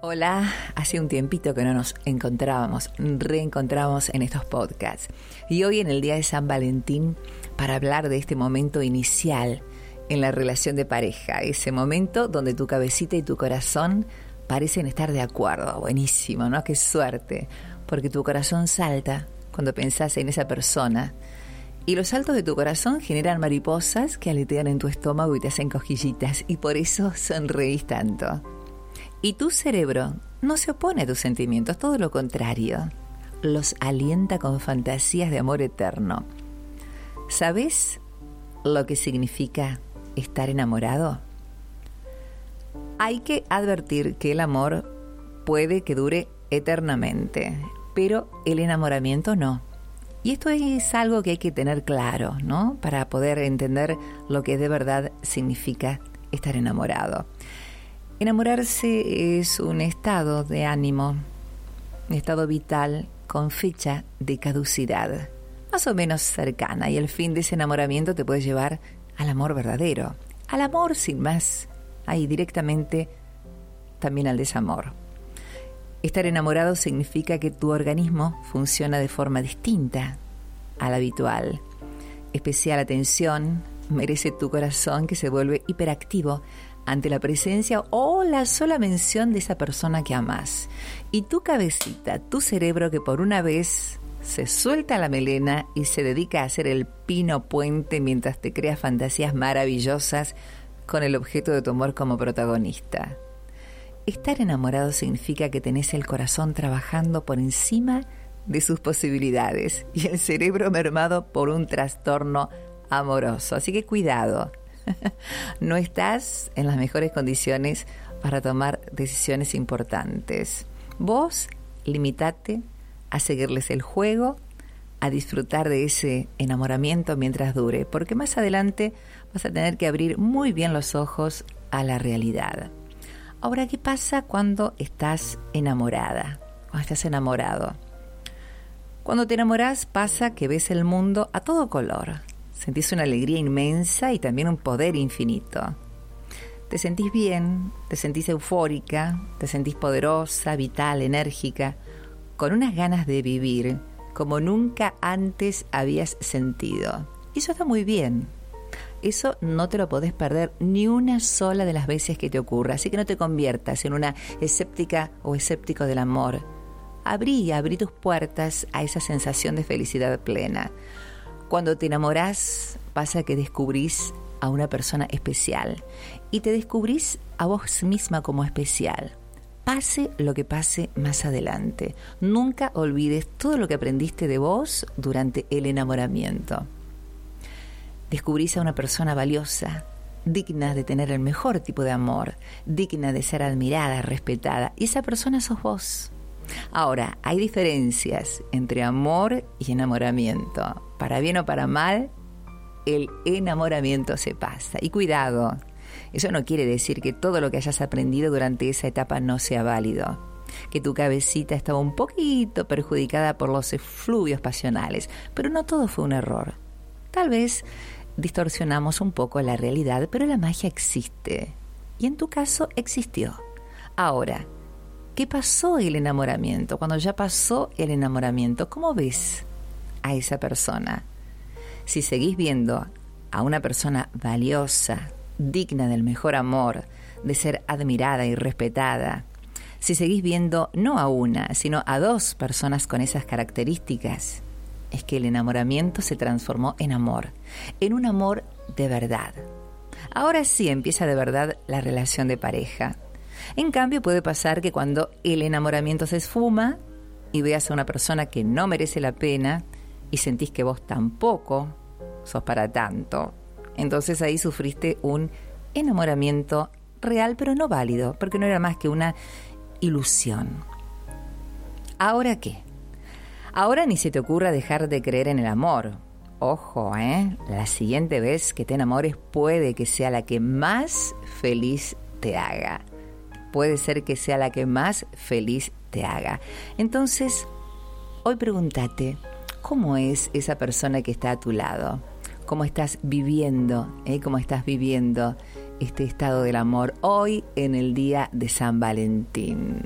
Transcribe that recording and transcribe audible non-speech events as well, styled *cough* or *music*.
Hola, hace un tiempito que no nos encontrábamos, reencontramos en estos podcasts. Y hoy en el día de San Valentín para hablar de este momento inicial en la relación de pareja, ese momento donde tu cabecita y tu corazón parecen estar de acuerdo. Buenísimo, ¿no? Qué suerte, porque tu corazón salta cuando pensás en esa persona. Y los saltos de tu corazón generan mariposas que aletean en tu estómago y te hacen cojillitas, y por eso sonreís tanto. Y tu cerebro no se opone a tus sentimientos, todo lo contrario. Los alienta con fantasías de amor eterno. ¿Sabes lo que significa estar enamorado? Hay que advertir que el amor puede que dure eternamente, pero el enamoramiento no. Y esto es algo que hay que tener claro, ¿no? Para poder entender lo que de verdad significa estar enamorado. Enamorarse es un estado de ánimo, un estado vital con fecha de caducidad, más o menos cercana, y el fin de ese enamoramiento te puede llevar al amor verdadero, al amor sin más, ahí directamente también al desamor. Estar enamorado significa que tu organismo funciona de forma distinta a la habitual. Especial atención merece tu corazón que se vuelve hiperactivo ante la presencia o la sola mención de esa persona que amas. Y tu cabecita, tu cerebro que por una vez se suelta la melena y se dedica a hacer el pino puente mientras te creas fantasías maravillosas con el objeto de tu amor como protagonista. Estar enamorado significa que tenés el corazón trabajando por encima de sus posibilidades y el cerebro mermado por un trastorno amoroso. Así que cuidado, *laughs* no estás en las mejores condiciones para tomar decisiones importantes. Vos limitate a seguirles el juego, a disfrutar de ese enamoramiento mientras dure, porque más adelante vas a tener que abrir muy bien los ojos a la realidad. Ahora, ¿qué pasa cuando estás enamorada? Cuando estás enamorado. Cuando te enamoras pasa que ves el mundo a todo color, Sentís una alegría inmensa y también un poder infinito. Te sentís bien, te sentís eufórica, te sentís poderosa, vital, enérgica, con unas ganas de vivir como nunca antes habías sentido. Y eso está muy bien. Eso no te lo podés perder ni una sola de las veces que te ocurra, así que no te conviertas en una escéptica o escéptico del amor. Abrí, abrí tus puertas a esa sensación de felicidad plena. Cuando te enamoras pasa que descubrís a una persona especial y te descubrís a vos misma como especial. Pase lo que pase más adelante. Nunca olvides todo lo que aprendiste de vos durante el enamoramiento. Descubrís a una persona valiosa, digna de tener el mejor tipo de amor, digna de ser admirada, respetada. Y esa persona sos vos. Ahora, hay diferencias entre amor y enamoramiento. Para bien o para mal, el enamoramiento se pasa. Y cuidado, eso no quiere decir que todo lo que hayas aprendido durante esa etapa no sea válido. Que tu cabecita estaba un poquito perjudicada por los efluvios pasionales, pero no todo fue un error. Tal vez distorsionamos un poco la realidad, pero la magia existe. Y en tu caso existió. Ahora, ¿Qué pasó el enamoramiento? Cuando ya pasó el enamoramiento, ¿cómo ves a esa persona? Si seguís viendo a una persona valiosa, digna del mejor amor, de ser admirada y respetada, si seguís viendo no a una, sino a dos personas con esas características, es que el enamoramiento se transformó en amor, en un amor de verdad. Ahora sí empieza de verdad la relación de pareja. En cambio, puede pasar que cuando el enamoramiento se esfuma y veas a una persona que no merece la pena y sentís que vos tampoco sos para tanto, entonces ahí sufriste un enamoramiento real pero no válido, porque no era más que una ilusión. ¿Ahora qué? Ahora ni se te ocurra dejar de creer en el amor. Ojo, ¿eh? La siguiente vez que te enamores puede que sea la que más feliz te haga puede ser que sea la que más feliz te haga. Entonces, hoy pregúntate, ¿cómo es esa persona que está a tu lado? ¿Cómo estás viviendo? Eh? ¿Cómo estás viviendo este estado del amor hoy en el día de San Valentín.